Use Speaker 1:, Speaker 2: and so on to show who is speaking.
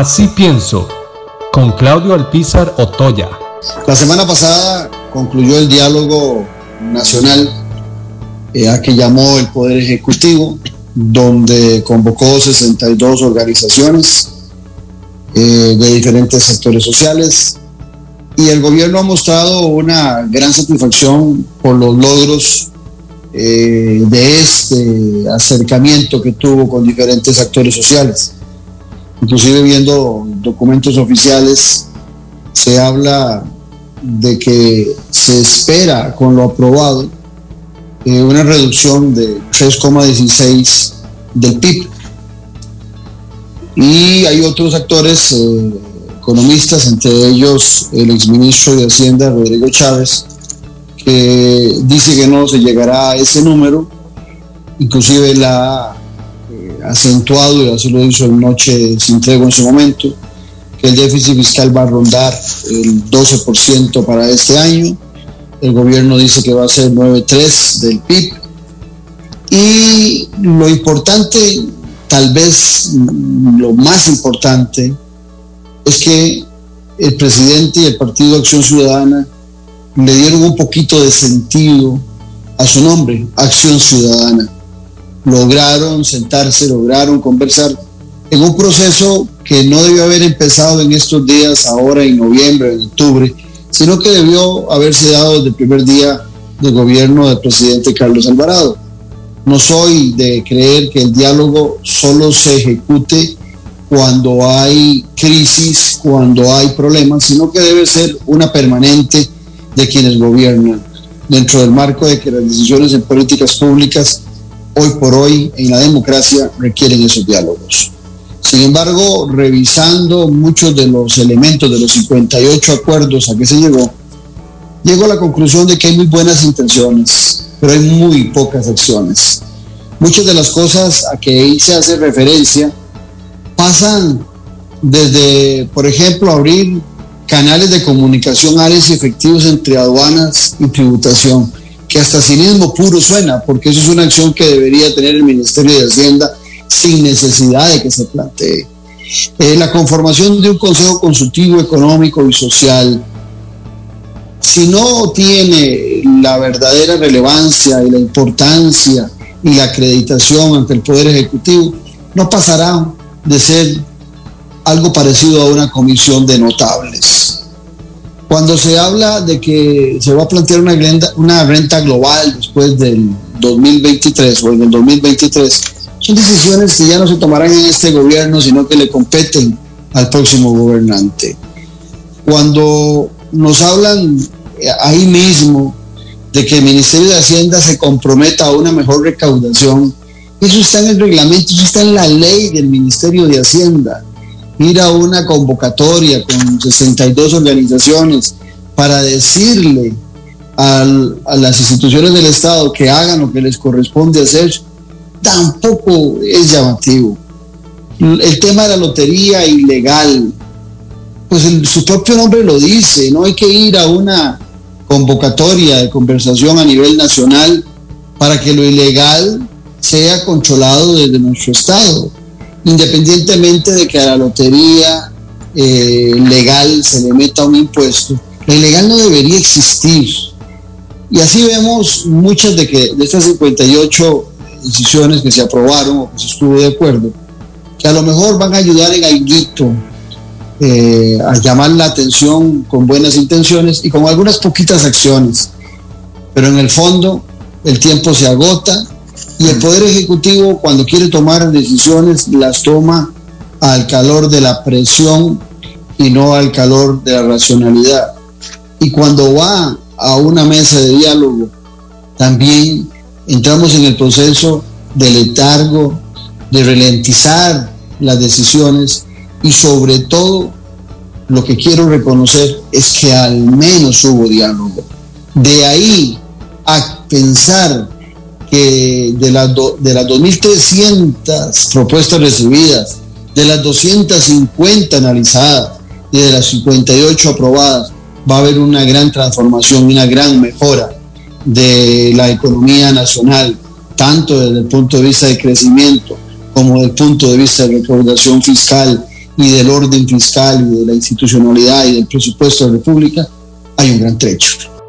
Speaker 1: Así pienso, con Claudio Alpizar Otoya.
Speaker 2: La semana pasada concluyó el diálogo nacional eh, a que llamó el Poder Ejecutivo, donde convocó 62 organizaciones eh, de diferentes sectores sociales y el gobierno ha mostrado una gran satisfacción por los logros eh, de este acercamiento que tuvo con diferentes actores sociales. Inclusive viendo documentos oficiales se habla de que se espera con lo aprobado eh, una reducción de 3,16 del PIB. Y hay otros actores eh, economistas, entre ellos el exministro de Hacienda, Rodrigo Chávez, que dice que no se llegará a ese número, inclusive la acentuado, y así lo hizo en Noche sin tregua en su momento, que el déficit fiscal va a rondar el 12% para este año, el gobierno dice que va a ser 9,3 del PIB, y lo importante, tal vez lo más importante, es que el presidente y el Partido Acción Ciudadana le dieron un poquito de sentido a su nombre, Acción Ciudadana. Lograron sentarse, lograron conversar en un proceso que no debió haber empezado en estos días, ahora en noviembre, en octubre, sino que debió haberse dado desde el primer día del gobierno del presidente Carlos Alvarado. No soy de creer que el diálogo solo se ejecute cuando hay crisis, cuando hay problemas, sino que debe ser una permanente de quienes gobiernan, dentro del marco de que las decisiones en políticas públicas, hoy por hoy, en la democracia, requieren esos diálogos. Sin embargo, revisando muchos de los elementos de los 58 acuerdos a que se llegó, llego a la conclusión de que hay muy buenas intenciones, pero hay muy pocas acciones. Muchas de las cosas a que ahí se hace referencia pasan desde, por ejemplo, abrir canales de comunicación áreas efectivos entre aduanas y tributación, que hasta cinismo puro suena, porque eso es una acción que debería tener el Ministerio de Hacienda sin necesidad de que se plantee. Eh, la conformación de un Consejo Consultivo Económico y Social, si no tiene la verdadera relevancia y la importancia y la acreditación ante el Poder Ejecutivo, no pasará de ser algo parecido a una comisión de notables. Cuando se habla de que se va a plantear una renta, global después del 2023 o en el 2023, son decisiones que ya no se tomarán en este gobierno, sino que le competen al próximo gobernante. Cuando nos hablan ahí mismo de que el Ministerio de Hacienda se comprometa a una mejor recaudación, eso está en el reglamento, eso está en la ley del Ministerio de Hacienda. Ir a una convocatoria con 62 organizaciones para decirle a las instituciones del Estado que hagan lo que les corresponde hacer, tampoco es llamativo. El tema de la lotería ilegal, pues su propio nombre lo dice, no hay que ir a una convocatoria de conversación a nivel nacional para que lo ilegal sea controlado desde nuestro Estado, independientemente de que a la lotería eh, legal se le meta un impuesto. La ilegal no debería existir. Y así vemos muchas de, que, de estas 58 decisiones que se aprobaron o que se estuvo de acuerdo, que a lo mejor van a ayudar en algo eh, a llamar la atención con buenas intenciones y con algunas poquitas acciones. Pero en el fondo el tiempo se agota y el Poder Ejecutivo cuando quiere tomar decisiones las toma al calor de la presión y no al calor de la racionalidad. Y cuando va a una mesa de diálogo, también entramos en el proceso de letargo, de ralentizar las decisiones y sobre todo lo que quiero reconocer es que al menos hubo diálogo. De ahí a pensar que de las, de las 2.300 propuestas recibidas, de las 250 analizadas y de las 58 aprobadas, va a haber una gran transformación, una gran mejora de la economía nacional, tanto desde el punto de vista de crecimiento como desde el punto de vista de recaudación fiscal y del orden fiscal y de la institucionalidad y del presupuesto de la República, hay un gran trecho.